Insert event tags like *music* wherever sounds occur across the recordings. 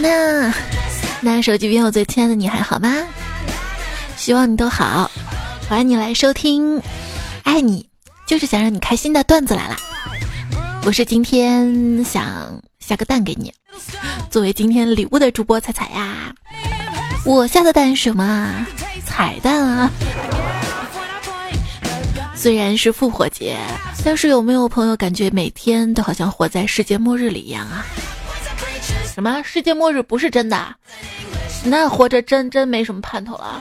那那手机边我最亲爱的你还好吗？希望你都好，欢迎你来收听，爱你就是想让你开心的段子来了。我是今天想下个蛋给你，作为今天礼物的主播彩彩呀。我下的蛋是什么？彩蛋啊！虽然是复活节，但是有没有朋友感觉每天都好像活在世界末日里一样啊？什么世界末日不是真的？那活着真真没什么盼头了。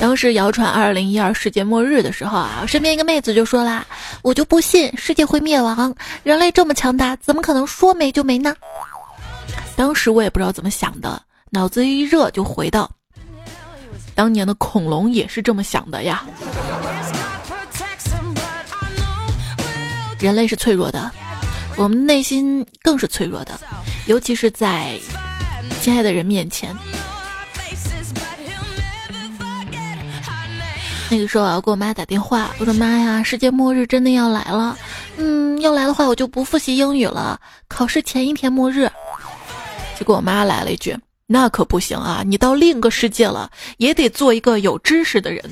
当时谣传二零一二世界末日的时候啊，身边一个妹子就说啦：“我就不信世界会灭亡，人类这么强大，怎么可能说没就没呢？”当时我也不知道怎么想的，脑子一热就回到当年的恐龙也是这么想的呀。人类是脆弱的。我们内心更是脆弱的，尤其是在亲爱的人面前。那个时候我要给我妈打电话，我说：“妈呀，世界末日真的要来了！嗯，要来的话，我就不复习英语了，考试前一天末日。”结果我妈来了一句：“那可不行啊，你到另一个世界了，也得做一个有知识的人。”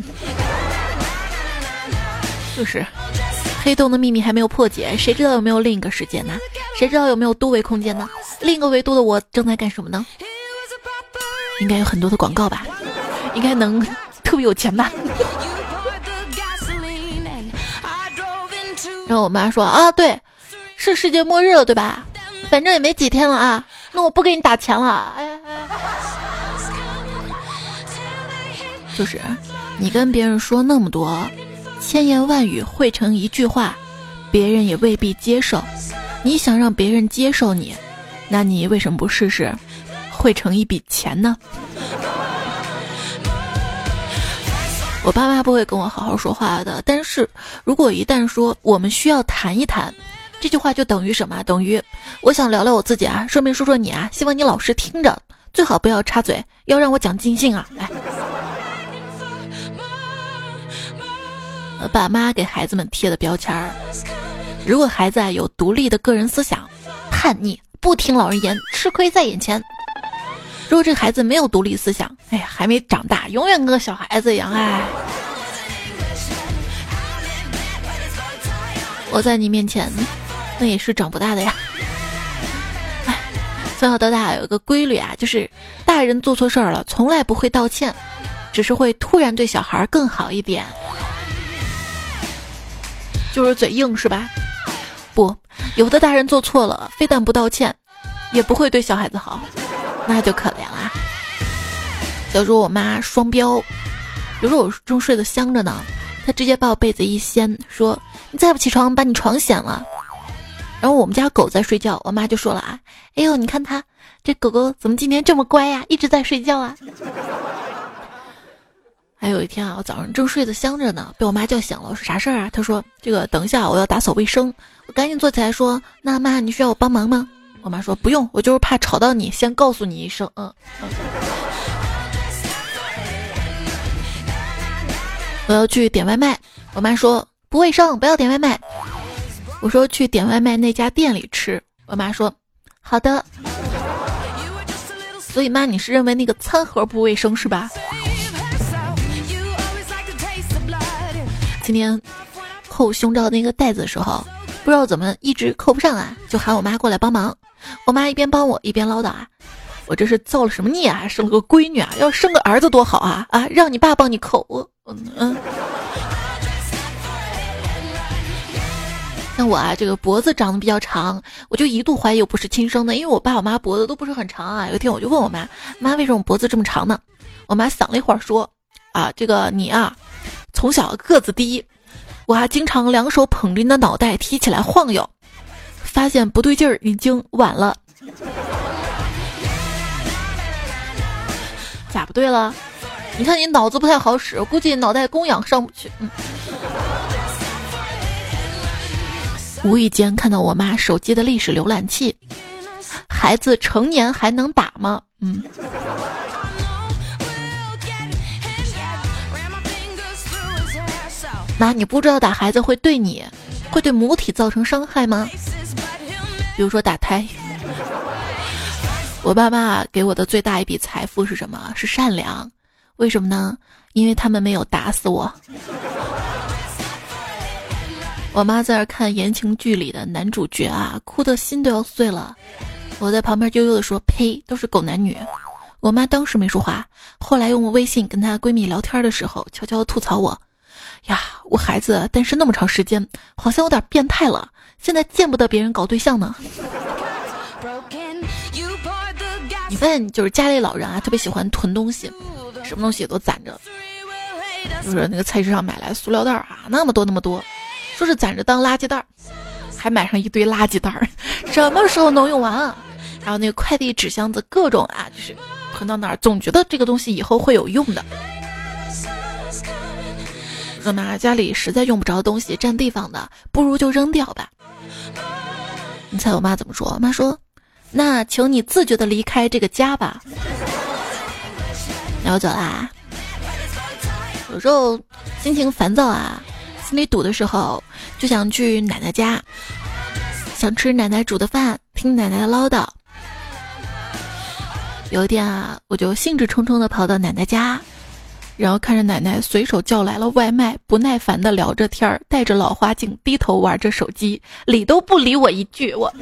就是。黑洞的秘密还没有破解，谁知道有没有另一个世界呢？谁知道有没有多维空间呢？另一个维度的我正在干什么呢？应该有很多的广告吧？应该能特别有钱吧？然后我妈说啊，对，是世界末日了，对吧？反正也没几天了啊，那我不给你打钱了。哎哎，就是你跟别人说那么多。千言万语汇成一句话，别人也未必接受。你想让别人接受你，那你为什么不试试汇成一笔钱呢？我爸妈不会跟我好好说话的，但是如果一旦说我们需要谈一谈，这句话就等于什么？等于我想聊聊我自己啊，顺便说说你啊，希望你老实听着，最好不要插嘴，要让我讲尽兴啊，来。爸妈给孩子们贴的标签儿：如果孩子啊有独立的个人思想，叛逆，不听老人言，吃亏在眼前；如果这孩子没有独立思想，哎呀，还没长大，永远跟个小孩子一样，哎。我在你面前，那也是长不大的呀。哎，从小到大有个规律啊，就是大人做错事儿了，从来不会道歉，只是会突然对小孩更好一点。就是嘴硬是吧？不，有的大人做错了，非但不道歉，也不会对小孩子好，那就可怜了。小时候我妈双标，有时候我正睡得香着呢，她直接把我被子一掀，说：“你再不起床，把你床掀了。”然后我们家狗在睡觉，我妈就说了啊：“哎呦，你看它这狗狗怎么今天这么乖呀，一直在睡觉啊。”还有一天啊，我早上正睡得香着呢，被我妈叫醒了。我说啥事儿啊？她说这个等一下我要打扫卫生。我赶紧坐起来说：“那妈，你需要我帮忙吗？”我妈说：“不用，我就是怕吵到你，先告诉你一声。”嗯。我要去点外卖，我妈说不卫生，不要点外卖。我说去点外卖那家店里吃，我妈说好的。所以妈，你是认为那个餐盒不卫生是吧？今天扣胸罩那个带子的时候，不知道怎么一直扣不上啊，就喊我妈过来帮忙。我妈一边帮我一边唠叨啊：“我这是造了什么孽啊？生了个闺女啊？要生个儿子多好啊！啊，让你爸帮你扣。”我嗯嗯。像我啊，这个脖子长得比较长，我就一度怀疑我不是亲生的，因为我爸我妈脖子都不是很长啊。有一天我就问我妈：“妈，为什么脖子这么长呢？”我妈想了一会儿说：“啊，这个你啊。”从小个子低，我还经常两手捧着你的脑袋提起来晃悠，发现不对劲儿已经晚了。咋不对了？你看你脑子不太好使，估计脑袋供氧上不去。嗯。无意间看到我妈手机的历史浏览器，孩子成年还能打吗？嗯。妈，你不知道打孩子会对你，会对母体造成伤害吗？比如说打胎。我爸妈给我的最大一笔财富是什么？是善良。为什么呢？因为他们没有打死我。我妈在那看言情剧里的男主角啊，哭的心都要碎了。我在旁边悠悠的说：“呸，都是狗男女。”我妈当时没说话，后来用我微信跟她闺蜜聊天的时候，悄悄吐槽我：“呀，我孩子单身那么长时间，好像有点变态了，现在见不得别人搞对象呢。”你发现就是家里老人啊，特别喜欢囤东西，什么东西都攒着。就是那个菜市场买来塑料袋啊，那么多那么多，说是攒着当垃圾袋儿，还买上一堆垃圾袋儿，什么时候能用完啊？还有那个快递纸箱子，各种啊，就是囤到哪儿，总觉得这个东西以后会有用的。说嘛，家里实在用不着东西，占地方的，不如就扔掉吧。你猜我妈怎么说？我妈说。那请你自觉的离开这个家吧。那我走啦。有时候心情烦躁啊，心里堵的时候，就想去奶奶家，想吃奶奶煮的饭，听奶奶的唠叨。有一天啊，我就兴致冲冲的跑到奶奶家，然后看着奶奶随手叫来了外卖，不耐烦的聊着天儿，戴着老花镜，低头玩着手机，理都不理我一句，我。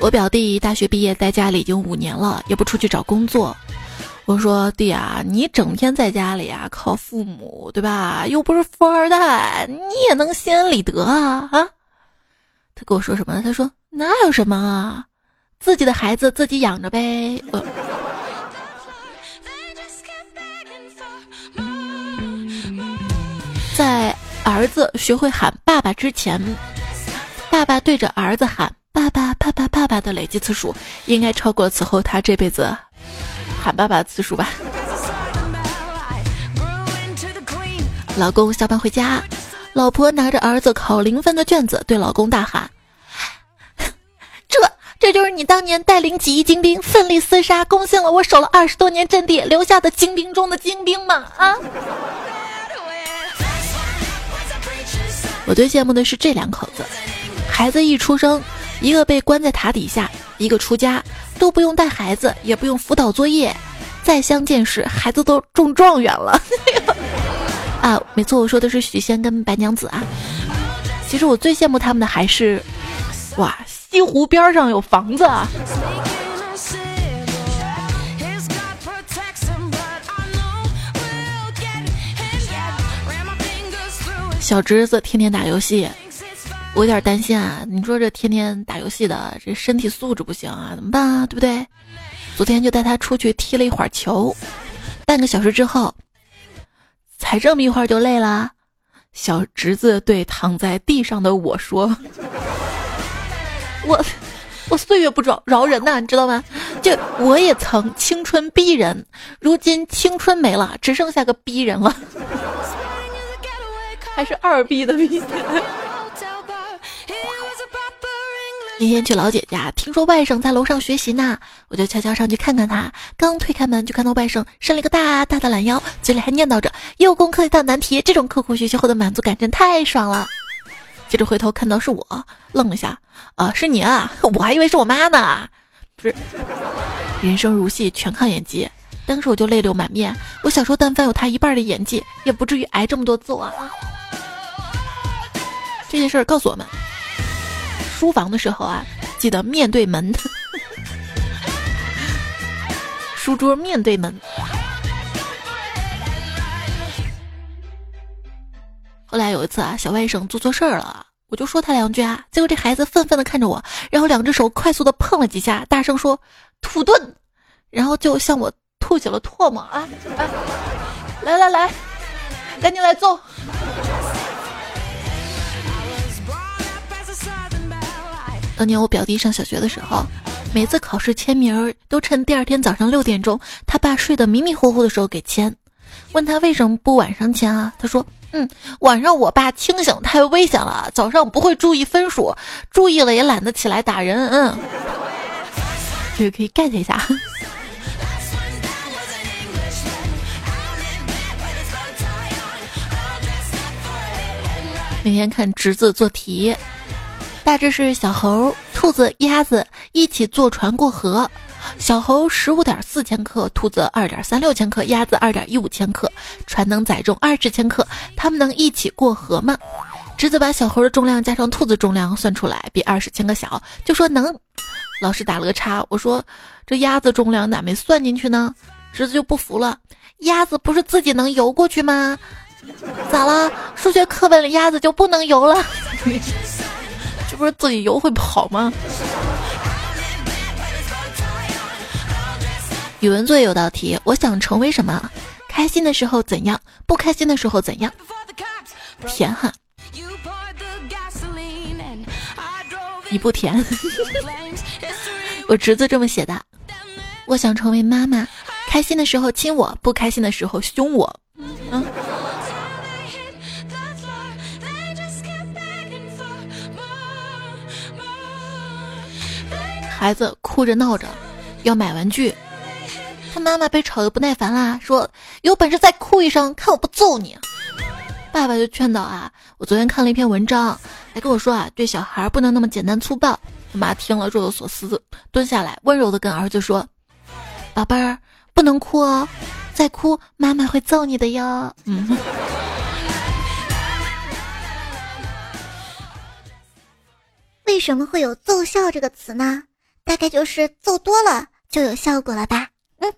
我表弟大学毕业，在家里已经五年了，也不出去找工作。我说：“弟啊，你整天在家里啊，靠父母，对吧？又不是富二代，你也能心安理得啊啊！”他跟我说什么？他说：“那有什么啊？自己的孩子自己养着呗。”在儿子学会喊爸爸之前，爸爸对着儿子喊。爸爸，爸爸，爸爸的累计次数应该超过此后他这辈子喊爸爸的次数吧。老公下班回家，老婆拿着儿子考零分的卷子对老公大喊：“ *laughs* 这，这就是你当年带领几亿精兵奋力厮杀，攻陷了我守了二十多年阵地留下的精兵中的精兵吗？”啊！我最羡慕的是这两口子，孩子一出生。一个被关在塔底下，一个出家，都不用带孩子，也不用辅导作业，再相见时，孩子都中状元了。*laughs* 啊，没错，我说的是许仙跟白娘子啊。其实我最羡慕他们的还是，哇，西湖边上有房子啊。小侄子天天打游戏。我有点担心啊！你说这天天打游戏的，这身体素质不行啊，怎么办啊？对不对？昨天就带他出去踢了一会儿球，半个小时之后，才这么一会儿就累了。小侄子对躺在地上的我说：“我，我岁月不饶饶人呐，你知道吗？就我也曾青春逼人，如今青春没了，只剩下个逼人了，*laughs* 还是二逼的逼。”那天去老姐家，听说外甥在楼上学习呢，我就悄悄上去看看他。刚推开门，就看到外甥伸了个大大的懒腰，嘴里还念叨着又攻克一道难题。这种刻苦学习后的满足感真太爽了。接着回头看到是我，愣了下，啊，是你啊，*laughs* 我还以为是我妈呢。不是，人生如戏，全靠演技。当时我就泪流满面。我小时候但凡有他一半的演技，也不至于挨这么多揍啊。这件事儿告诉我们。书房的时候啊，记得面对门，*laughs* 书桌面对门。后来有一次啊，小外甥做错事儿了，我就说他两句啊，结果这孩子愤愤的看着我，然后两只手快速的碰了几下，大声说“土遁”，然后就向我吐起了唾沫啊啊！来来来，赶紧来揍！当年我表弟上小学的时候，每次考试签名都趁第二天早上六点钟，他爸睡得迷迷糊糊的时候给签，问他为什么不晚上签啊，他说嗯，晚上我爸清醒，太危险了，早上不会注意分数，注意了也懒得起来打人。嗯。这个可以 get 一下。每天看侄子做题。大致是小猴、兔子、鸭子一起坐船过河。小猴十五点四千克，兔子二点三六千克，鸭子二点一五千克，船能载重二十千克，他们能一起过河吗？侄子把小猴的重量加上兔子重量算出来，比二十千克小，就说能。老师打了个叉，我说这鸭子重量咋没算进去呢？侄子就不服了，鸭子不是自己能游过去吗？咋了？数学课本里鸭子就不能游了？*laughs* 不是自己游会跑吗？语文作业有道题，我想成为什么？开心的时候怎样？不开心的时候怎样？甜哈。你不甜。*laughs* 我侄子这么写的：我想成为妈妈，开心的时候亲我，不开心的时候凶我。嗯。孩子哭着闹着要买玩具。他妈妈被吵得不耐烦啦，说：“有本事再哭一声，看我不揍你！”爸爸就劝导啊：“我昨天看了一篇文章，还跟我说啊，对小孩不能那么简单粗暴。”他妈听了若有所思，蹲下来温柔的跟儿子说：“宝贝儿，不能哭哦，再哭妈妈会揍你的哟。”嗯。*laughs* 为什么会有奏效这个词呢？大概就是揍多了就有效果了吧。嗯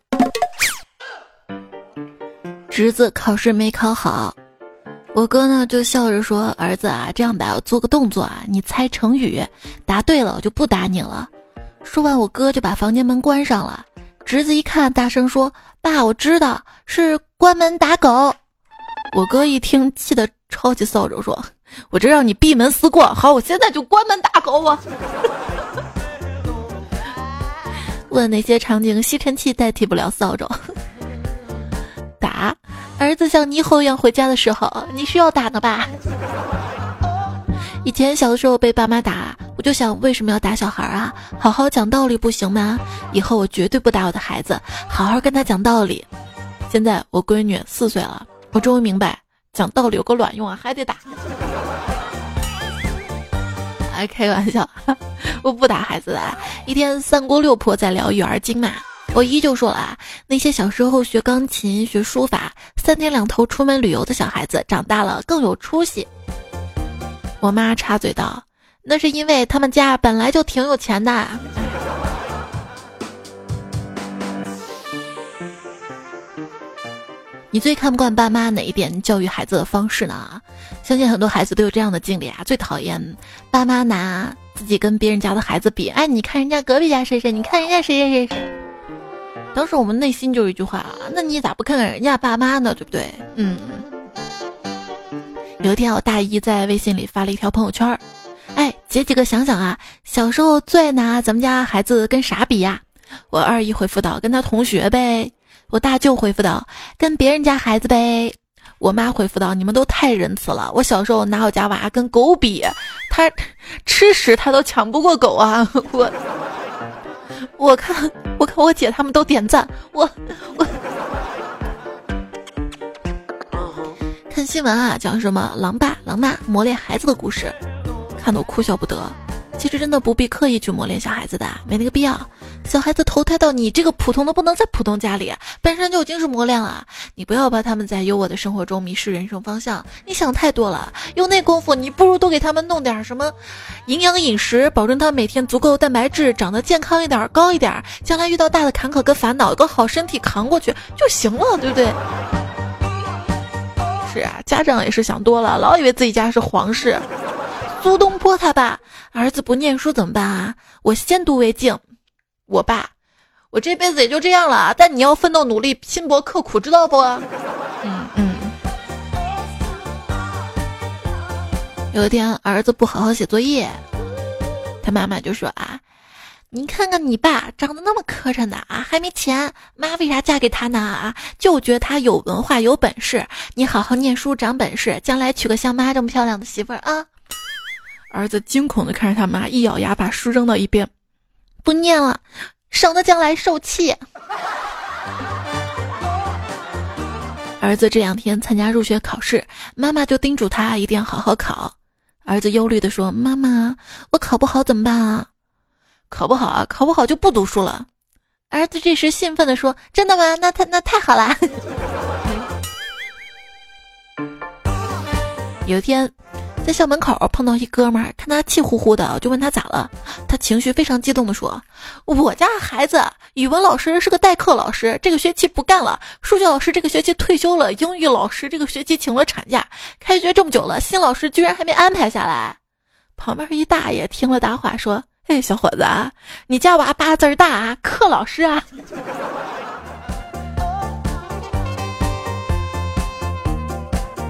侄子考试没考好，我哥呢就笑着说：“儿子啊，这样吧，我做个动作啊，你猜成语，答对了我就不打你了。”说完，我哥就把房间门关上了。侄子一看，大声说：“爸，我知道是关门打狗。”我哥一听，气得抄起扫帚说：“ *laughs* 我这让你闭门思过，好，我现在就关门打狗。”我。问哪些场景吸尘器代替不了扫帚？*laughs* 打儿子像泥猴一样回家的时候，你需要打的吧？以前小的时候被爸妈打，我就想为什么要打小孩啊？好好讲道理不行吗？以后我绝对不打我的孩子，好好跟他讲道理。现在我闺女四岁了，我终于明白讲道理有个卵用啊，还得打。开玩笑，我不打孩子的。一天，三姑六婆在聊育儿经嘛，我依旧说了啊，那些小时候学钢琴、学书法、三天两头出门旅游的小孩子，长大了更有出息。我妈插嘴道：“那是因为他们家本来就挺有钱的。”你最看不惯爸妈哪一点教育孩子的方式呢？相信很多孩子都有这样的经历啊！最讨厌爸妈拿自己跟别人家的孩子比，哎，你看人家隔壁家谁谁，你看人家谁谁谁谁。当时我们内心就一句话啊，那你咋不看看人家爸妈呢？对不对？嗯。有一天我大姨在微信里发了一条朋友圈，哎，姐几个想想啊，小时候最爱拿咱们家孩子跟啥比呀？我二姨回复道，跟他同学呗。我大舅回复道：“跟别人家孩子呗。”我妈回复道：“你们都太仁慈了。我小时候拿我家娃跟狗比，他吃屎他都抢不过狗啊！我我看我看我姐他们都点赞，我我看新闻啊，讲什么狼爸狼妈磨练孩子的故事，看得我哭笑不得。其实真的不必刻意去磨练小孩子的，没那个必要。小孩子投胎到你这个普通的不能再普通家里，本身就已经是磨练了。你不要把他们在优渥的生活中迷失人生方向。你想太多了，用那功夫，你不如多给他们弄点什么营养饮食，保证他每天足够蛋白质，长得健康一点，高一点，将来遇到大的坎坷跟烦恼，有个好身体扛过去就行了，对不对？是啊，家长也是想多了，老以为自己家是皇室。苏东坡他爸儿子不念书怎么办啊？我先读为敬。我爸，我这辈子也就这样了。但你要奋斗努力，拼搏刻苦，知道不？嗯嗯。有一天，儿子不好好写作业，他妈妈就说啊：“你看看你爸长得那么磕碜的啊，还没钱，妈为啥嫁给他呢？啊，就觉得他有文化有本事。你好好念书长本事，将来娶个像妈这么漂亮的媳妇儿啊。”儿子惊恐的看着他妈，一咬牙把书扔到一边，不念了，省得将来受气。儿子这两天参加入学考试，妈妈就叮嘱他一定要好好考。儿子忧虑地说：“妈妈，我考不好怎么办啊？考不好啊，考不好就不读书了。”儿子这时兴奋地说：“真的吗？那太那太好啦。*laughs* ”有一天，在校门口碰到一哥们儿，看他气呼呼的，就问他咋了。他情绪非常激动地说：“我家孩子语文老师是个代课老师，这个学期不干了；数学老师这个学期退休了；英语老师这个学期请了产假。开学这么久了，新老师居然还没安排下来。”旁边一大爷听了打话说：“嘿，小伙子，你家娃八字大啊，课老师啊。” *laughs*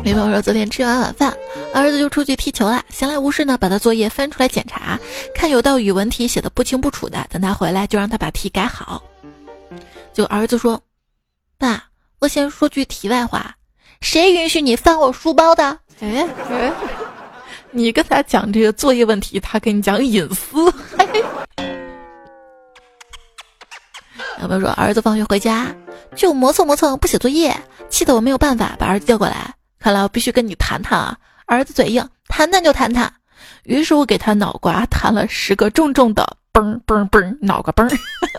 没朋友说，昨天吃完晚饭，儿子就出去踢球了。闲来无事呢，把他作业翻出来检查，看有道语文题写的不清不楚的。等他回来，就让他把题改好。就儿子说：“爸，我先说句题外话，谁允许你翻我书包的？”哎哎，你跟他讲这个作业问题，他跟你讲隐私。有朋友说，儿子放学回家就磨蹭磨蹭不写作业，气得我没有办法把儿子叫过来。看来我必须跟你谈谈啊！儿子嘴硬，谈谈就谈谈。于是我给他脑瓜弹了十个重重的嘣嘣嘣，脑瓜嘣。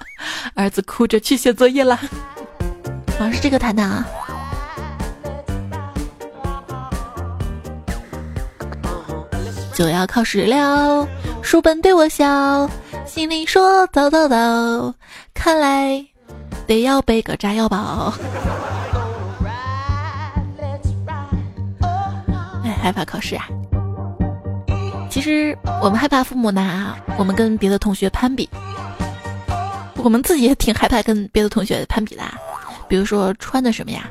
*laughs* 儿子哭着去写作业了。啊，是这个谈谈啊。就要考试了，书本对我笑，心里说走走走，看来得要背个炸药包。害怕考试啊！其实我们害怕父母拿我们跟别的同学攀比，我们自己也挺害怕跟别的同学攀比的。比如说穿的什么呀？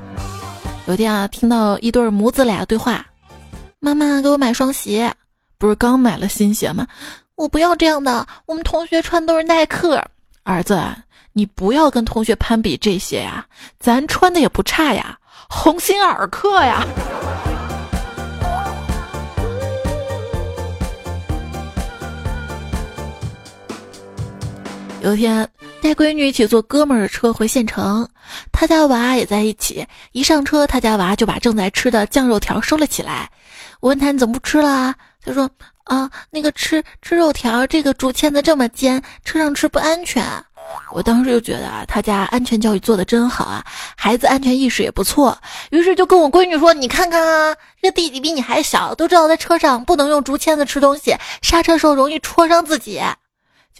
有一天啊，听到一对母子俩对话：“妈妈给我买双鞋，不是刚买了新鞋吗？我不要这样的，我们同学穿都是耐克。儿子，你不要跟同学攀比这些呀，咱穿的也不差呀，鸿星尔克呀。”有一天带闺女一起坐哥们儿的车回县城，他家娃也在一起。一上车，他家娃就把正在吃的酱肉条收了起来。我问他你怎么不吃了？他说啊，那个吃吃肉条，这个竹签子这么尖，车上吃不安全。我当时就觉得啊，他家安全教育做的真好啊，孩子安全意识也不错。于是就跟我闺女说，你看看啊，这弟弟比你还小，都知道在车上不能用竹签子吃东西，刹车时候容易戳伤自己。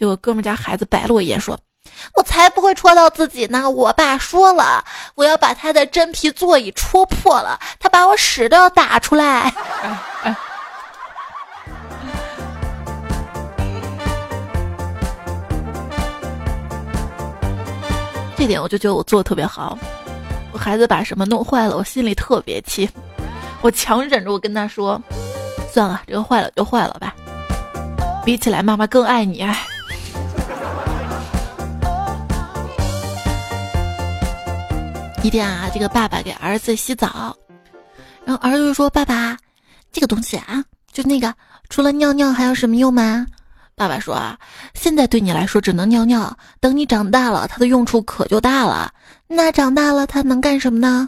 结果哥们家孩子白了我一眼，说：“我才不会戳到自己呢！我爸说了，我要把他的真皮座椅戳破了，他把我屎都要打出来。*laughs* 这点我就觉得我做的特别好。我孩子把什么弄坏了，我心里特别气，我强忍着，我跟他说：“算了，这个坏了就坏了吧。比起来，妈妈更爱你。”一天啊，这个爸爸给儿子洗澡，然后儿子就说：“爸爸，这个东西啊，就那个，除了尿尿还有什么用吗？”爸爸说：“啊，现在对你来说只能尿尿，等你长大了，它的用处可就大了。那长大了它能干什么呢？”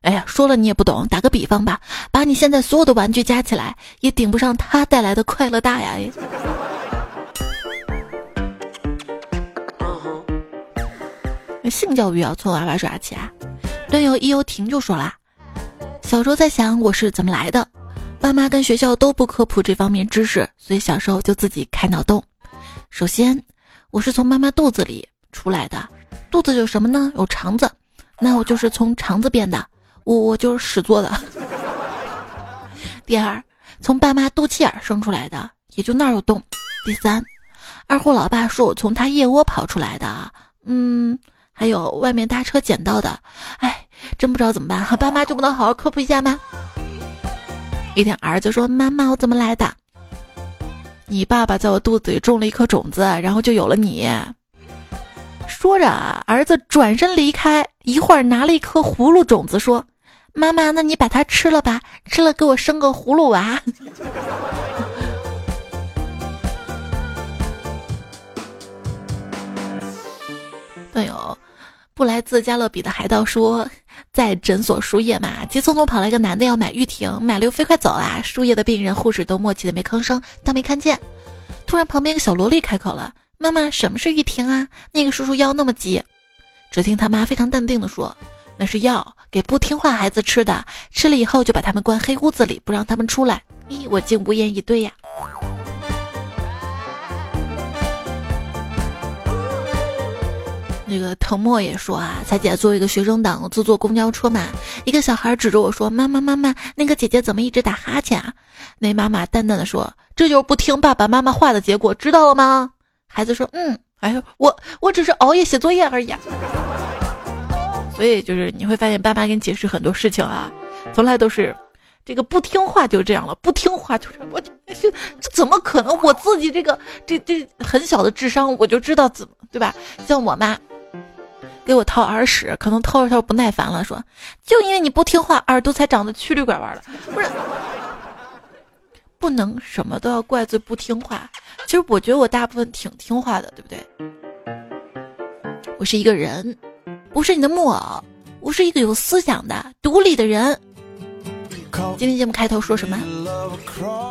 哎呀，说了你也不懂。打个比方吧，把你现在所有的玩具加起来，也顶不上它带来的快乐大呀！性教育要从娃娃抓起啊！队友伊优婷就说啦：“小时候在想我是怎么来的，爸妈跟学校都不科普这方面知识，所以小时候就自己开脑洞。首先，我是从妈妈肚子里出来的，肚子有什么呢？有肠子，那我就是从肠子变的，我我就是屎做的。*laughs* 第二，从爸妈肚脐眼生出来的，也就那儿有洞。第三，二货老爸说我从他腋窝跑出来的，嗯。”还有外面搭车捡到的，哎，真不知道怎么办。和爸妈就不能好好科普一下吗？一天，儿子说：“妈妈，我怎么来的？你爸爸在我肚子里种了一颗种子，然后就有了你。”说着，儿子转身离开，一会儿拿了一颗葫芦种子，说：“妈妈，那你把它吃了吧，吃了给我生个葫芦娃。”段友。不来自加勒比的海盗说：“在诊所输液嘛，急匆匆跑来一个男的要买玉婷，买了又飞快走啊。输液的病人、护士都默契的没吭声，当没看见。突然旁边一个小萝莉开口了：“妈妈，什么是玉婷啊？那个叔叔腰那么急。”只听他妈非常淡定的说：“那是药，给不听话孩子吃的，吃了以后就把他们关黑屋子里，不让他们出来。”咦，我竟无言以对呀。那个藤墨也说啊，彩姐作为一个学生党，自坐公交车嘛，一个小孩指着我说：“妈妈妈妈，那个姐姐怎么一直打哈欠啊？”那妈妈淡淡的说：“这就是不听爸爸妈妈话的结果，知道了吗？”孩子说：“嗯。”哎呦，我我只是熬夜写作业而已。所以就是你会发现，爸妈给你解释很多事情啊，从来都是这个不听话就这样了，不听话就是我这这怎么可能？我自己这个这这很小的智商，我就知道怎么对吧？像我妈。给我掏耳屎，可能掏着掏着不耐烦了，说：“就因为你不听话，耳朵才长得曲里拐弯的。”不是，不能什么都要怪罪不听话。其实我觉得我大部分挺听话的，对不对？我是一个人，不是你的木偶，我是一个有思想的、独立的人。今天节目开头说什么？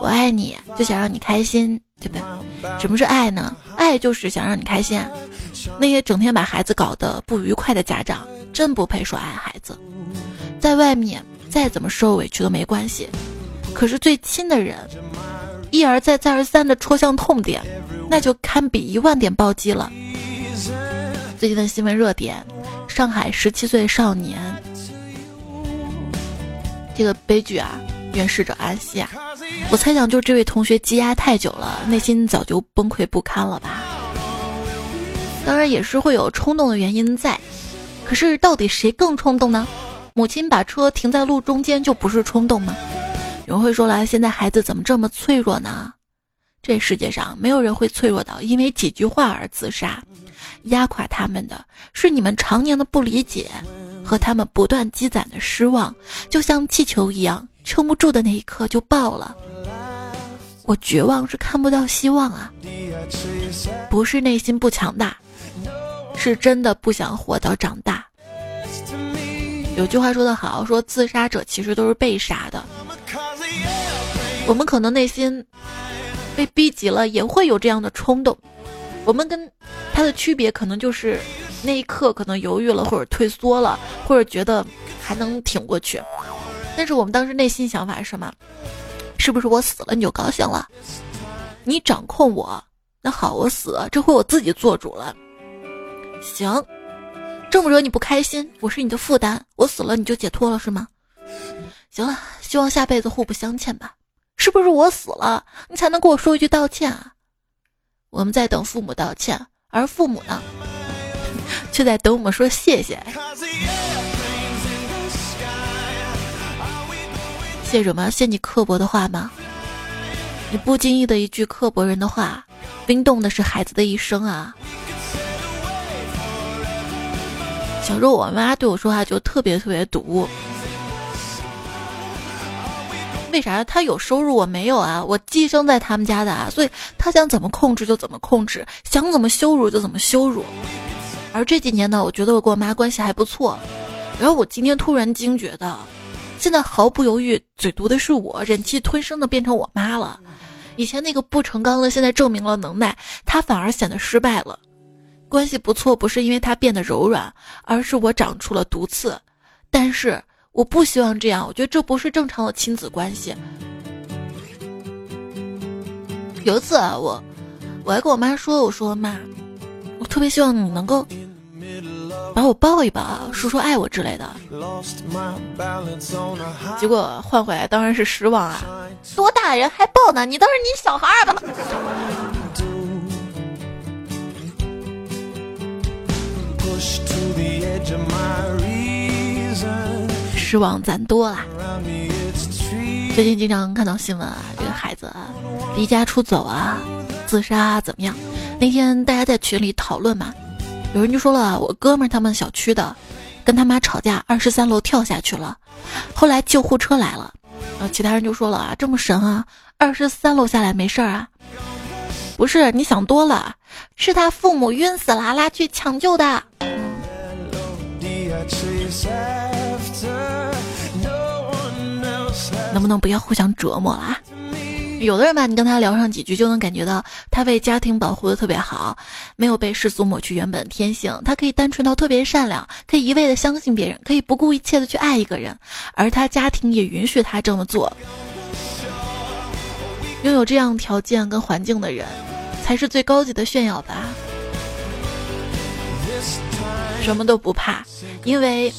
我爱你，就想让你开心，对不对？什么是爱呢？爱就是想让你开心。那些整天把孩子搞得不愉快的家长，真不配说爱孩子。在外面再怎么受委屈都没关系，可是最亲的人，一而再再而三的戳向痛点，那就堪比一万点暴击了。最近的新闻热点：上海十七岁少年，这个悲剧啊，愿逝者安息啊！我猜想，就这位同学积压太久了，内心早就崩溃不堪了吧。当然也是会有冲动的原因在，可是到底谁更冲动呢？母亲把车停在路中间就不是冲动吗？有人会说了，现在孩子怎么这么脆弱呢？这世界上没有人会脆弱到因为几句话而自杀，压垮他们的是你们常年的不理解和他们不断积攒的失望，就像气球一样，撑不住的那一刻就爆了。我绝望是看不到希望啊，不是内心不强大。是真的不想活到长大。有句话说得好，说自杀者其实都是被杀的。我们可能内心被逼急了，也会有这样的冲动。我们跟他的区别，可能就是那一刻可能犹豫了，或者退缩了，或者觉得还能挺过去。但是我们当时内心想法是什么？是不是我死了你就高兴了？你掌控我，那好，我死，这回我自己做主了。行，这么惹你不开心，我是你的负担，我死了你就解脱了是吗？行了，希望下辈子互不相欠吧。是不是我死了，你才能跟我说一句道歉啊？我们在等父母道歉，而父母呢，却在等我们说谢谢。谢什么？谢你刻薄的话吗？你不经意的一句刻薄人的话，冰冻的是孩子的一生啊。小时候，我妈对我说话就特别特别毒。为啥？他有收入，我没有啊！我寄生在他们家的啊，所以他想怎么控制就怎么控制，想怎么羞辱就怎么羞辱。而这几年呢，我觉得我跟我妈关系还不错。然后我今天突然惊觉的，现在毫不犹豫，嘴毒的是我，忍气吞声的变成我妈了。以前那个不成钢的，现在证明了能耐，她反而显得失败了。关系不错，不是因为他变得柔软，而是我长出了毒刺。但是我不希望这样，我觉得这不是正常的亲子关系。有一次啊，我我还跟我妈说：“我说妈，我特别希望你能够把我抱一抱，说说爱我之类的。”结果换回来当然是失望啊！多大人还抱呢？你当是你小孩儿吧。失望攒多了。最近经常看到新闻啊，这个孩子啊离家出走啊，自杀怎么样？那天大家在群里讨论嘛，有人就说了，我哥们儿他们小区的，跟他妈吵架，二十三楼跳下去了，后来救护车来了。然后其他人就说了啊，这么神啊，二十三楼下来没事儿啊？不是，你想多了，是他父母晕死了，拉去抢救的。能不能不要互相折磨啦？有的人吧，你跟他聊上几句，就能感觉到他为家庭保护的特别好，没有被世俗抹去原本天性。他可以单纯到特别善良，可以一味的相信别人，可以不顾一切的去爱一个人，而他家庭也允许他这么做。拥有这样条件跟环境的人，才是最高级的炫耀吧。什么都不怕，因为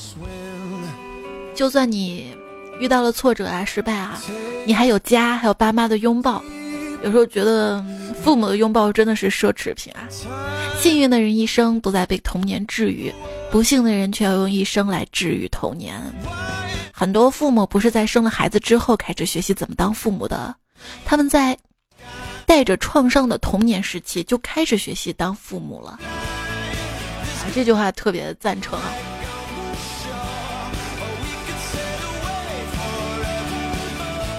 就算你。遇到了挫折啊，失败啊，你还有家，还有爸妈的拥抱。有时候觉得父母的拥抱真的是奢侈品啊。幸运的人一生都在被童年治愈，不幸的人却要用一生来治愈童年。很多父母不是在生了孩子之后开始学习怎么当父母的，他们在带着创伤的童年时期就开始学习当父母了。啊，这句话特别赞成啊。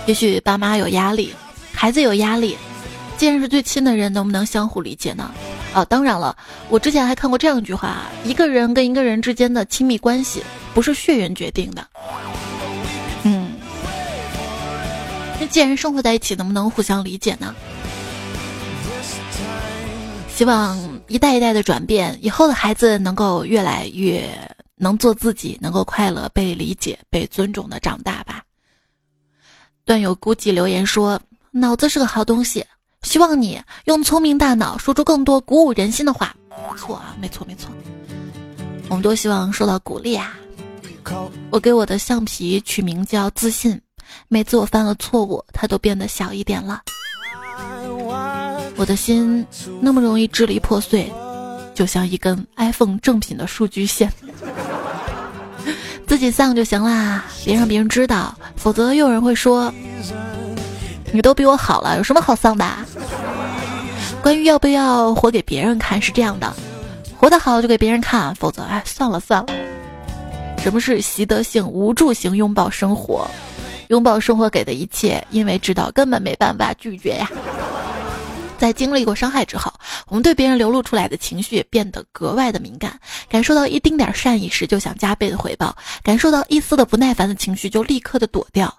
也许爸妈有压力，孩子有压力，既然是最亲的人，能不能相互理解呢？哦，当然了，我之前还看过这样一句话：一个人跟一个人之间的亲密关系，不是血缘决定的。嗯，那既然生活在一起，能不能互相理解呢？希望一代一代的转变，以后的孩子能够越来越能做自己，能够快乐、被理解、被尊重的长大吧。段友估计留言说：“脑子是个好东西，希望你用聪明大脑说出更多鼓舞人心的话。”错啊，没错没错，我们都希望受到鼓励啊。我给我的橡皮取名叫自信，每次我犯了错误，它都变得小一点了。我的心那么容易支离破碎，就像一根 iPhone 正品的数据线。自己丧就行啦，别让别人知道，否则又有人会说你都比我好了，有什么好丧的？关于要不要活给别人看，是这样的，活得好就给别人看，否则哎，算了算了。什么是习得性无助型拥抱生活？拥抱生活给的一切，因为知道根本没办法拒绝呀。在经历过伤害之后，我们对别人流露出来的情绪变得格外的敏感。感受到一丁点善意时，就想加倍的回报；感受到一丝的不耐烦的情绪，就立刻的躲掉。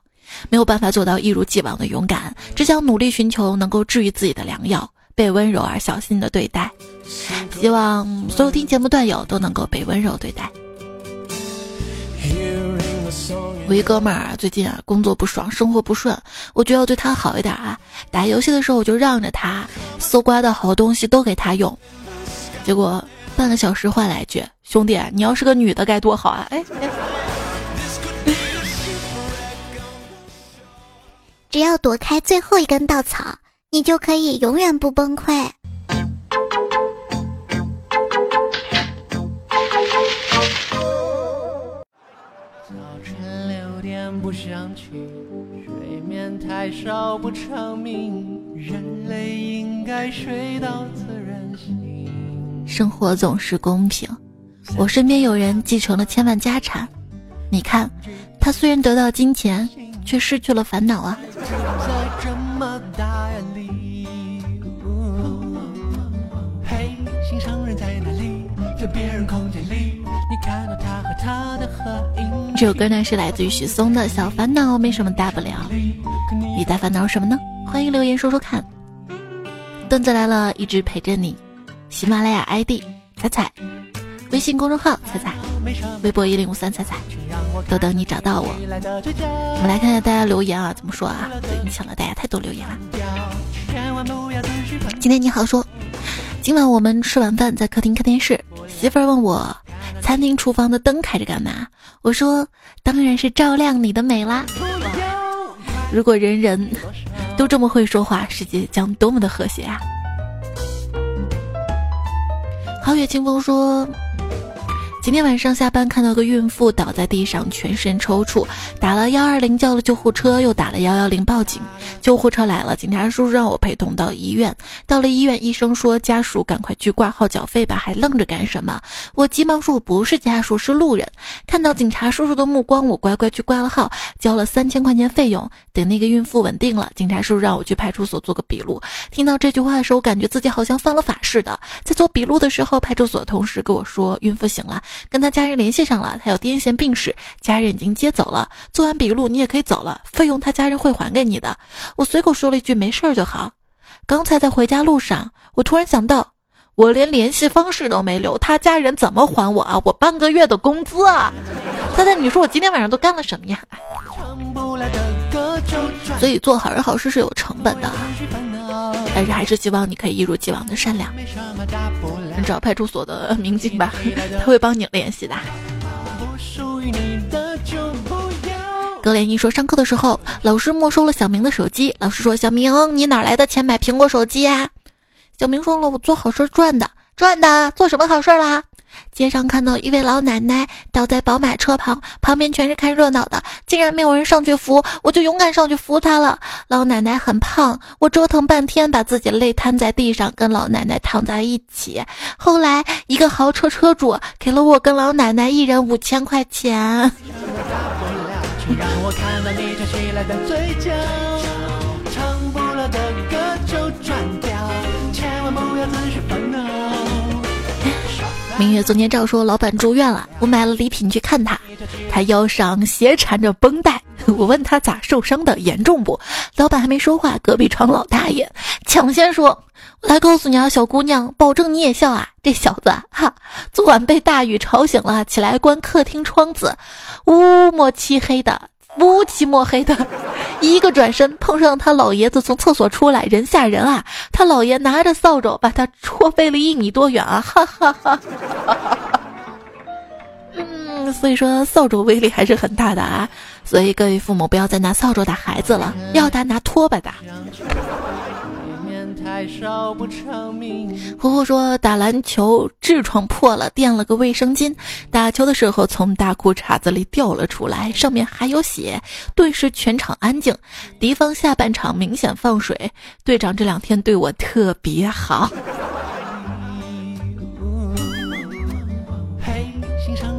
没有办法做到一如既往的勇敢，只想努力寻求能够治愈自己的良药，被温柔而小心的对待。希望所有听节目段友都能够被温柔对待。我一哥们儿最近啊工作不爽，生活不顺，我就要对他好一点啊。打游戏的时候我就让着他，搜刮的好东西都给他用。结果半个小时换来一句：“兄弟，你要是个女的该多好啊！”哎，只要躲开最后一根稻草，你就可以永远不崩溃。想起，睡眠太少不长命，人类应该睡到自然醒。生活总是公平，我身边有人继承了千万家产，你看，他虽然得到金钱，却失去了烦恼啊。心上人在哪里？这首歌呢是来自于许嵩的《小烦恼》，没什么大不了。你在烦恼什么呢？欢迎留言说说看。段子来了，一直陪着你。喜马拉雅 ID 彩彩，微信公众号彩彩，微博一零五三彩彩，都等你找到我。我们来看一下大家留言啊，怎么说啊？最近抢了大家太多留言了。今天你好说。今晚我们吃完饭在客厅看电视，媳妇儿问我，餐厅厨房的灯开着干嘛？我说，当然是照亮你的美啦。如果人人都这么会说话，世界将多么的和谐啊！皓月清风说。今天晚上下班看到个孕妇倒在地上，全身抽搐，打了幺二零叫了救护车，又打了幺幺零报警。救护车来了，警察叔叔让我陪同到医院。到了医院，医生说家属赶快去挂号缴费吧，还愣着干什么？我急忙说我不是家属，是路人。看到警察叔叔的目光，我乖乖去挂了号，交了三千块钱费用。等那个孕妇稳定了，警察叔叔让我去派出所做个笔录。听到这句话的时候，我感觉自己好像犯了法似的。在做笔录的时候，派出所同事跟我说孕妇醒了。跟他家人联系上了，他有癫痫病史，家人已经接走了。做完笔录，你也可以走了，费用他家人会还给你的。我随口说了一句没事儿就好。刚才在回家路上，我突然想到，我连联系方式都没留，他家人怎么还我啊？我半个月的工资啊！猜猜你说我今天晚上都干了什么呀？所以做好人好事是有成本的，但是还是希望你可以一如既往的善良。你找派出所的民警吧，他会帮你联系的。格连一说，上课的时候老师没收了小明的手机，老师说：“小明，你哪来的钱买苹果手机呀？”小明说了：“我做好事赚的，赚的，做什么好事啦？”街上看到一位老奶奶倒在宝马车旁，旁边全是看热闹的，竟然没有人上去扶，我就勇敢上去扶她了。老奶奶很胖，我折腾半天把自己累瘫在地上，跟老奶奶躺在一起。后来一个豪车车主给了我跟老奶奶一人五千块钱。明月昨天照说老板住院了，我买了礼品去看他，他腰上斜缠着绷带。*laughs* 我问他咋受伤的，严重不？老板还没说话，隔壁床老大爷抢先说：“我来告诉你啊，小姑娘，保证你也笑啊！这小子哈，昨晚被大雨吵醒了，起来关客厅窗子，乌墨漆黑的。”乌漆墨黑的，一个转身碰上他老爷子从厕所出来，人吓人啊！他老爷拿着扫帚把他戳飞了一米多远啊！哈哈哈！嗯，所以说扫帚威力还是很大的啊！所以各位父母不要再拿扫帚打孩子了，要打拿拖把打。呼呼说打篮球痔疮破了，垫了个卫生巾。打球的时候从大裤衩子里掉了出来，上面还有血。顿时全场安静。敌方下半场明显放水。队长这两天对我特别好。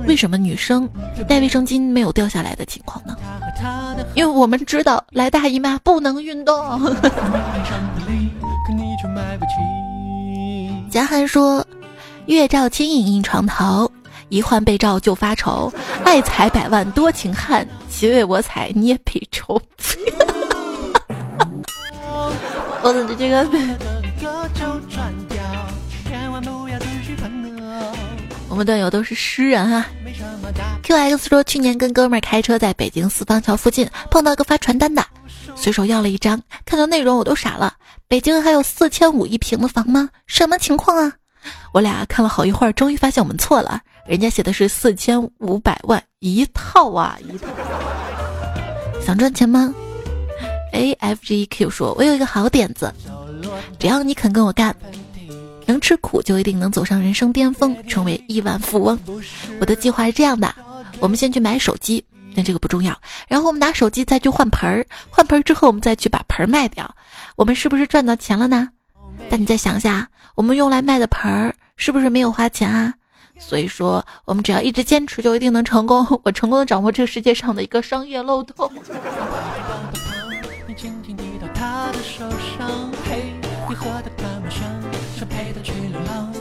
为什么女生带卫生巾没有掉下来的情况呢？因为我们知道来大姨妈不能运动。*laughs* 贾涵说：“月照轻影映床头，一换被罩就发愁。爱财百万多情汉，其为我采捏配愁。”我的这个。我们队友都是诗人啊。*laughs* QX 说，去年跟哥们儿开车在北京四方桥附近碰到个发传单的，随手要了一张，看到内容我都傻了。北京还有四千五一平的房吗？什么情况啊？我俩看了好一会儿，终于发现我们错了，人家写的是四千五百万一套啊！一套。想赚钱吗？AFGQ 说，我有一个好点子，只要你肯跟我干。能吃苦就一定能走上人生巅峰，成为亿万富翁。我的计划是这样的：我们先去买手机，但这个不重要。然后我们拿手机再去换盆儿，换盆儿之后我们再去把盆儿卖掉。我们是不是赚到钱了呢？但你再想下，我们用来卖的盆儿是不是没有花钱啊？所以说，我们只要一直坚持，就一定能成功。我成功的掌握这个世界上的一个商业漏洞。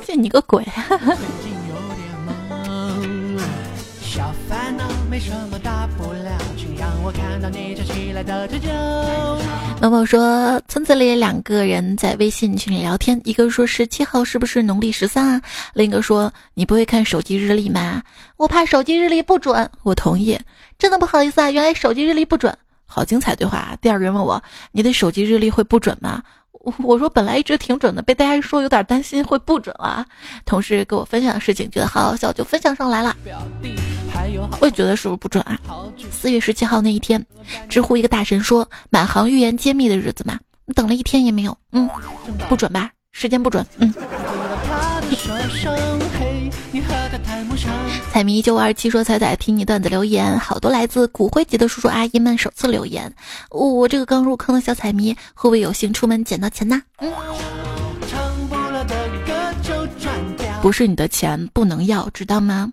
见 *laughs* 你个鬼！*laughs* 某某说，村子里两个人在微信群里聊天，一个说十七号是不是农历十三啊？另一个说你不会看手机日历吗？我怕手机日历不准。我同意，真的不好意思啊，原来手机日历不准。好精彩对话。第二个人问我，你的手机日历会不准吗？*laughs* 我说本来一直挺准的，被大家一说有点担心会不准了。同事给我分享的事情，觉得好好笑，就分享上来了。我也觉得是不是不准啊？四月十七号那一天，知乎一个大神说满行预言揭秘的日子嘛，等了一天也没有，嗯，不准吧？时间不准，嗯。*laughs* 彩迷一九五二七说：“彩彩听你段子留言，好多来自骨灰级的叔叔阿姨们首次留言。我这个刚入坑的小彩迷，会不会有幸出门捡到钱呢？嗯，不是你的钱不能要，知道吗？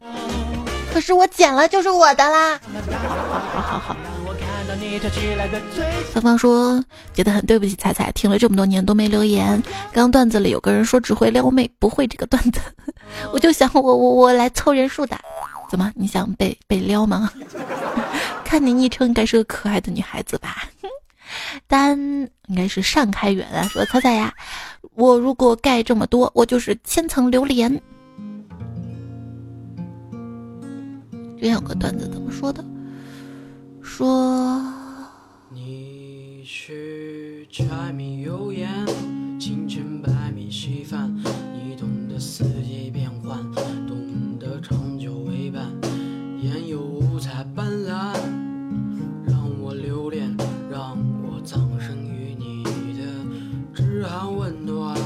可是我捡了就是我的啦。好好好。”芳芳说：“觉得很对不起彩彩，听了这么多年都没留言。刚段子里有个人说只会撩妹，不会这个段子，*laughs* 我就想我我我来凑人数的。怎么？你想被被撩吗？*laughs* 看你昵称应该是个可爱的女孩子吧？*laughs* 单应该是善开源啊，说猜猜呀，我如果盖这么多，我就是千层榴莲。这样有个段子怎么说的？说。柴米油盐，清晨白米稀饭，你懂得四季变换，懂得长久为伴，烟有五彩斑斓，让我留恋，让我葬身于你的炙寒温暖。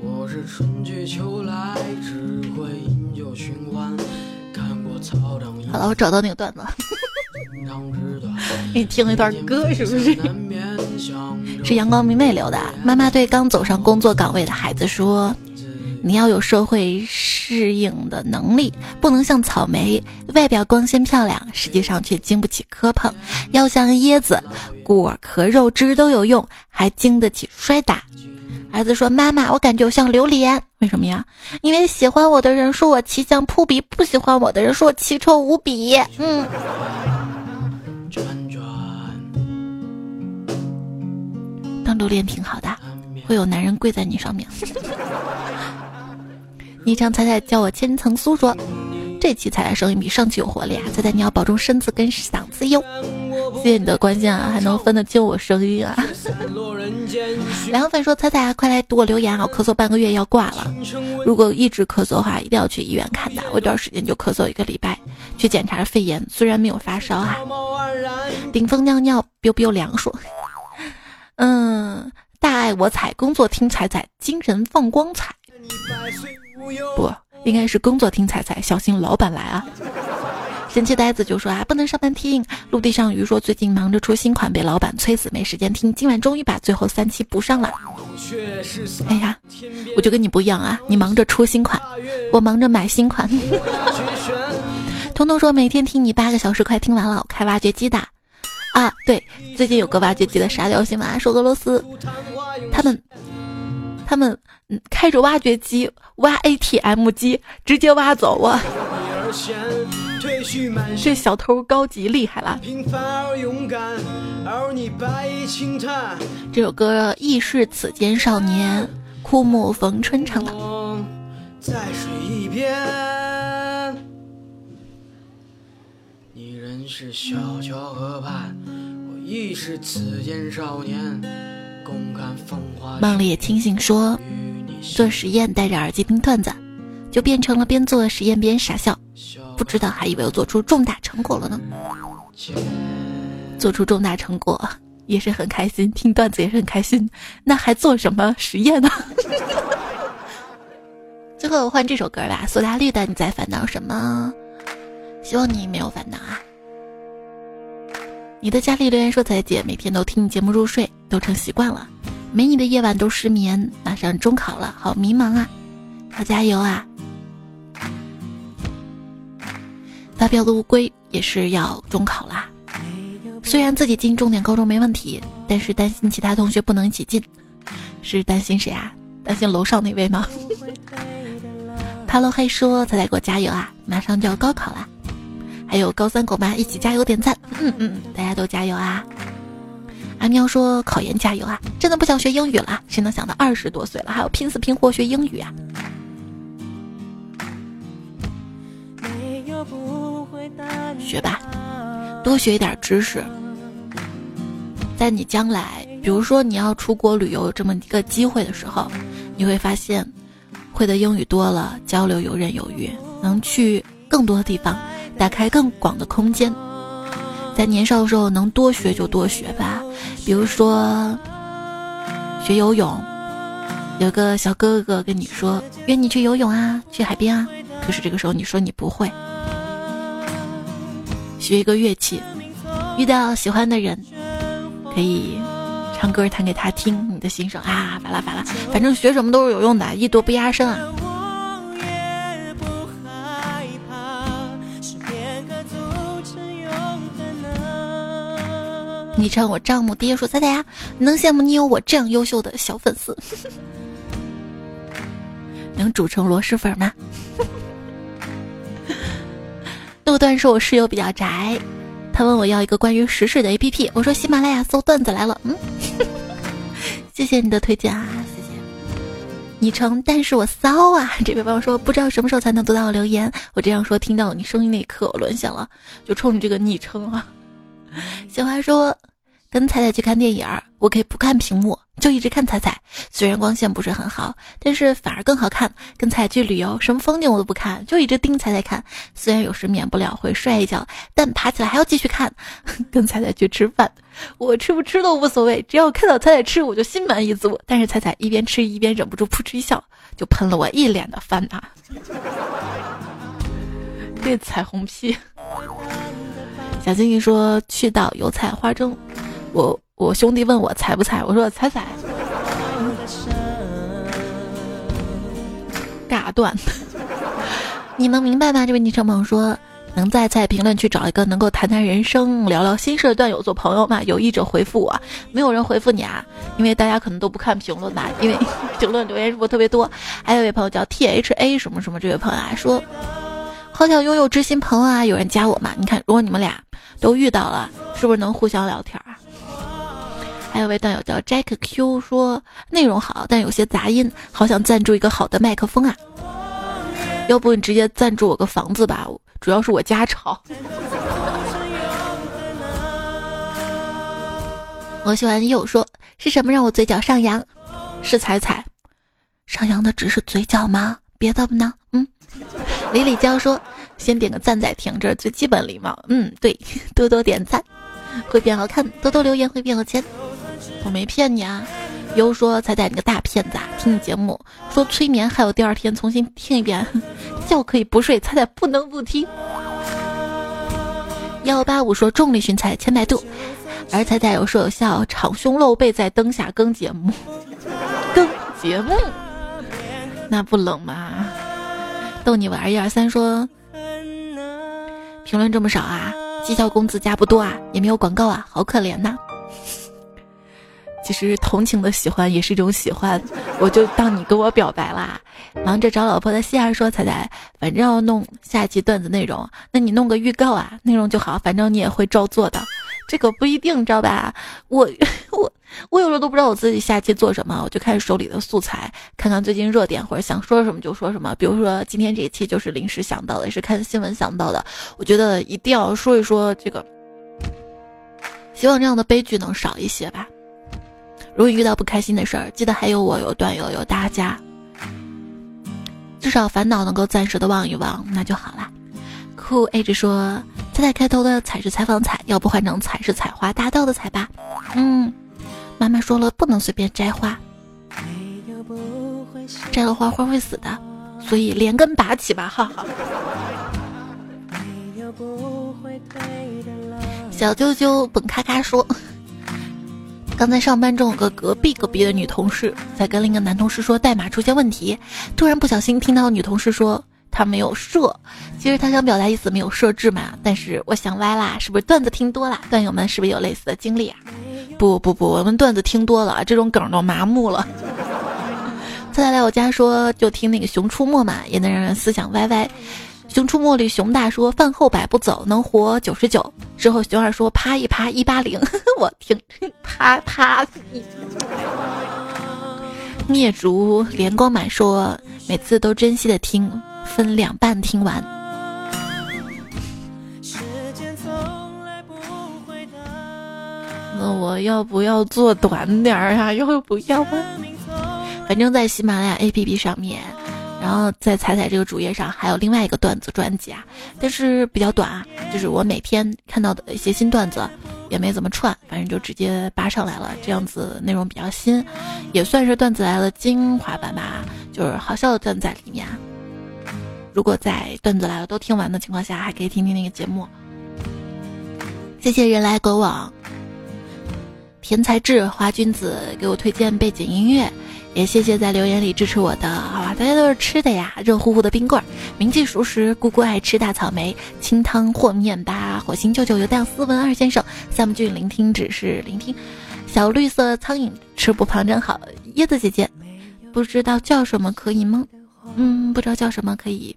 我是春去秋来，只会饮酒寻欢，看过草长。好了，我找到那个段子。给你听一段歌，是不是？是阳光明媚留的。妈妈对刚走上工作岗位的孩子说：“你要有社会适应的能力，不能像草莓，外表光鲜漂亮，实际上却经不起磕碰；要像椰子，果壳肉汁都有用，还经得起摔打。”儿子说：“妈妈，我感觉我像榴莲，为什么呀？因为喜欢我的人说我奇香扑鼻，不喜欢我的人说我奇臭无比。”嗯。当榴莲挺好的，会有男人跪在你上面。昵称彩彩叫我千层酥说，这期彩彩声音比上期有活力啊！彩彩你要保重身子跟嗓子哟。谢谢你的关心啊，还能分得清我声音啊。*laughs* 凉粉说彩彩啊，快来读我留言啊！我咳嗽半个月要挂了，如果一直咳嗽的话，一定要去医院看的。我一段时间就咳嗽一个礼拜，去检查肺炎，虽然没有发烧啊。顶峰尿尿 biu biu 凉说。嗯，大爱我彩，工作听彩彩，精神放光彩。不，应该是工作听彩彩，小心老板来啊！神奇呆子就说啊，不能上班听。陆地上鱼说最近忙着出新款，被老板催死，没时间听。今晚终于把最后三期补上了。哎呀，我就跟你不一样啊，你忙着出新款，我忙着买新款。彤彤说每天听你八个小时，快听完了，开挖掘机的。啊，对，最近有个挖掘机的沙雕新闻，说俄罗斯，他们，他们嗯开着挖掘机挖 ATM 机，直接挖走啊！*laughs* 这小偷高级厉害了。这首歌亦是此间少年，枯木逢春唱的。在水一边，人是小桥河畔。我亦是此间少年，共看风华。梦里也听醒说，做实验戴着耳机听段子，就变成了边做实验边傻笑，不知道还以为我做出重大成果了呢。做出重大成果也是很开心，听段子也是很开心，那还做什么实验呢？*laughs* 最后换这首歌吧，苏打绿的《你在烦恼什么》，希望你没有烦恼啊。你的家里留言说：“彩姐每天都听你节目入睡，都成习惯了。没你的夜晚都失眠。马上中考了，好迷茫啊！好加油啊！”发飙的乌龟也是要中考啦。虽然自己进重点高中没问题，但是担心其他同学不能一起进。是担心谁啊？担心楼上那位吗？哈喽，黑说：“彩彩给我加油啊！马上就要高考了。”还有高三狗妈一起加油点赞，嗯嗯，大家都加油啊！阿喵说考研加油啊！真的不想学英语了，谁能想到二十多岁了还要拼死拼活学英语啊？学吧，多学一点知识，在你将来，比如说你要出国旅游这么一个机会的时候，你会发现，会的英语多了，交流游刃有余，能去更多的地方。打开更广的空间，在年少的时候能多学就多学吧。比如说学游泳，有个小哥哥跟你说约你去游泳啊，去海边啊。可是这个时候你说你不会。学一个乐器，遇到喜欢的人，可以唱歌弹给他听，你的心声啊，巴拉巴拉，反正学什么都是有用的，艺多不压身啊。昵称我丈母爹说：“猜猜呀，能羡慕你有我这样优秀的小粉丝，*laughs* 能煮成螺蛳粉吗？”那个段是我室友比较宅，他问我要一个关于时事的 A P P，我说喜马拉雅搜段子来了。嗯，*laughs* 谢谢你的推荐啊，谢谢。昵称但是我骚啊，这位朋友说不知道什么时候才能读到我留言，我这样说听到你声音那一刻我沦陷了，就冲你这个昵称啊。小花说。跟彩彩去看电影，我可以不看屏幕，就一直看彩彩。虽然光线不是很好，但是反而更好看。跟彩去旅游，什么风景我都不看，就一直盯彩彩看。虽然有时免不了会摔一跤，但爬起来还要继续看。*laughs* 跟彩彩去吃饭，我吃不吃都无所谓，只要看到彩彩吃，我就心满意足。但是彩彩一边吃一边忍不住噗嗤一笑，就喷了我一脸的饭呐。*laughs* 这彩虹屁。小金鱼说去到油菜花蒸。我我兄弟问我踩不踩，我说踩踩。尬断，你能明白吗？这位昵称朋友说，能在在评论区找一个能够谈谈人生、聊聊心事的段友做朋友吗？有意者回复我。没有人回复你啊，因为大家可能都不看评论吧，因为评论留言是不是特别多？还有一位朋友叫 T H A 什么什么，这位朋友啊说，好想拥有知心朋友啊，有人加我吗？你看，如果你们俩都遇到了，是不是能互相聊天啊？还有位段友叫 Jack Q 说内容好，但有些杂音，好想赞助一个好的麦克风啊！要不你直接赞助我个房子吧，主要是我家吵。*laughs* 我喜欢又说是什么让我嘴角上扬？是彩彩，上扬的只是嘴角吗？别的不呢？嗯。李李娇说先点个赞再听，这是最基本礼貌。嗯，对，*laughs* 多多点赞会变好看，多多留言会变有钱。我没骗你啊，又说彩彩你个大骗子啊！听你节目说催眠，还有第二天重新听一遍，*laughs* 觉可以不睡，彩彩不能不听。幺八五说重力寻彩千百度，而彩彩有说有笑，敞胸露背在灯下更节目，*laughs* 更节目，那不冷吗？逗你玩一二三说，评论这么少啊，绩效工资加不多啊，也没有广告啊，好可怜呐。*laughs* 其实同情的喜欢也是一种喜欢，我就当你跟我表白啦。忙着找老婆的希儿说：“彩彩，反正要弄下一期段子内容，那你弄个预告啊，内容就好，反正你也会照做的。这个不一定，知道吧？我我我有时候都不知道我自己下期做什么，我就看手里的素材，看看最近热点或者想说什么就说什么。比如说今天这一期就是临时想到的，也是看新闻想到的。我觉得一定要说一说这个，希望这样的悲剧能少一些吧。”如果遇到不开心的事儿，记得还有我，有段友，有大家，至少烦恼能够暂时的忘一忘，那就好了。酷 A 直说：“彩彩开头的彩是采访彩，要不换成彩是采花大盗的采吧？”嗯，妈妈说了不能随便摘花，摘了花花会死的，所以连根拔起吧，哈哈。小啾啾本咔咔说。刚才上班中，有个隔壁隔壁的女同事在跟另一个男同事说代码出现问题，突然不小心听到女同事说他没有设，其实他想表达意思没有设置嘛，但是我想歪啦，是不是段子听多了？段友们是不是有类似的经历啊？不不不，我们段子听多了，这种梗都麻木了。*laughs* 再来我家说就听那个《熊出没》嘛，也能让人思想歪歪。熊出没里，熊大说饭后百步走能活九十九。之后熊二说啪一啪一八零，*laughs* 我听啪啪。灭烛 *laughs* 连光满说每次都珍惜的听，分两半听完。那我要不要做短点儿啊？要不要？反正在喜马拉雅 APP 上面。然后在彩彩这个主页上还有另外一个段子专辑啊，但是比较短啊，就是我每天看到的一些新段子，也没怎么串，反正就直接扒上来了，这样子内容比较新，也算是段子来了精华版吧，就是好笑的段子在里面。如果在段子来了都听完的情况下，还可以听听那个节目。谢谢人来狗往，田才智花君子给我推荐背景音乐。也谢谢在留言里支持我的，好吧，大家都是吃的呀，热乎乎的冰棍儿，铭记熟食，姑姑爱吃大草莓，清汤和面吧，火星舅舅有点斯文二先生，三木俊聆听只是聆听，小绿色苍蝇吃不胖真好，椰子姐姐，不知道叫什么可以吗？嗯，不知道叫什么可以，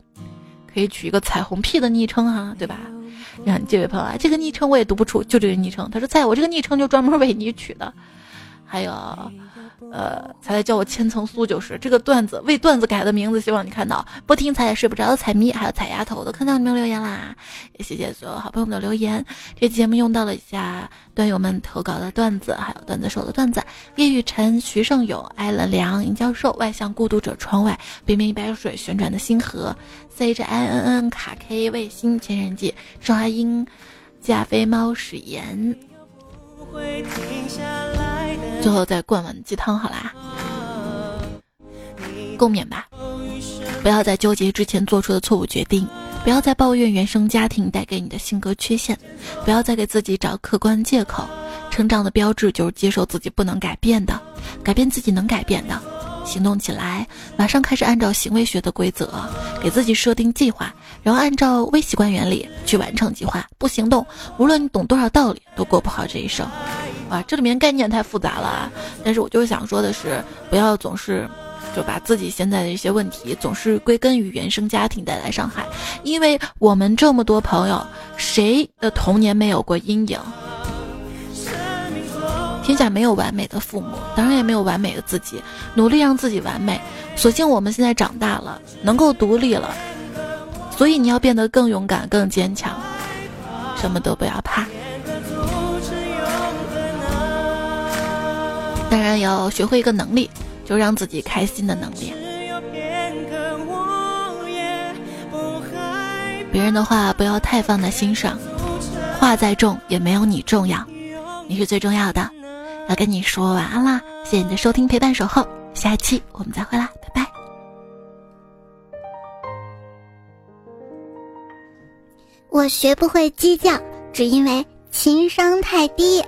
可以取一个彩虹屁的昵称哈，对吧？让这位朋友啊，这个昵称我也读不出，就这个昵称。他说，在我这个昵称就专门为你取的。还有。呃，才来叫我千层酥就是这个段子，为段子改的名字，希望你看到。不听彩也睡不着的彩迷，还有彩丫头，都看到你们留言啦，也谢谢所有好朋友们的留言。这节目用到了一下段友们投稿的段子，还有段子手的段子。叶雨辰、徐胜勇、艾伦良、尹教授、外向孤独者、窗外、冰冰一杯水、旋转的星河、H I N N 卡 K 卫星、千人记、赵阿英、加菲猫史言。最后再灌碗鸡汤好啦，共勉吧。不要在纠结之前做出的错误决定，不要再抱怨原生家庭带给你的性格缺陷，不要再给自己找客观借口。成长的标志就是接受自己不能改变的，改变自己能改变的。行动起来，马上开始按照行为学的规则，给自己设定计划，然后按照微习惯原理去完成计划。不行动，无论你懂多少道理，都过不好这一生。啊，这里面概念太复杂了啊！但是我就是想说的是，不要总是就把自己现在的一些问题总是归根于原生家庭带来伤害，因为我们这么多朋友，谁的童年没有过阴影？天下没有完美的父母，当然也没有完美的自己，努力让自己完美。所幸我们现在长大了，能够独立了，所以你要变得更勇敢、更坚强，什么都不要怕。当然要学会一个能力，就让自己开心的能力。别人的话不要太放在心上，话再重也没有你重要，你是最重要的。要跟你说晚安啦，谢谢你的收听陪伴守候，下期我们再会啦，拜拜。我学不会鸡叫，只因为情商太低。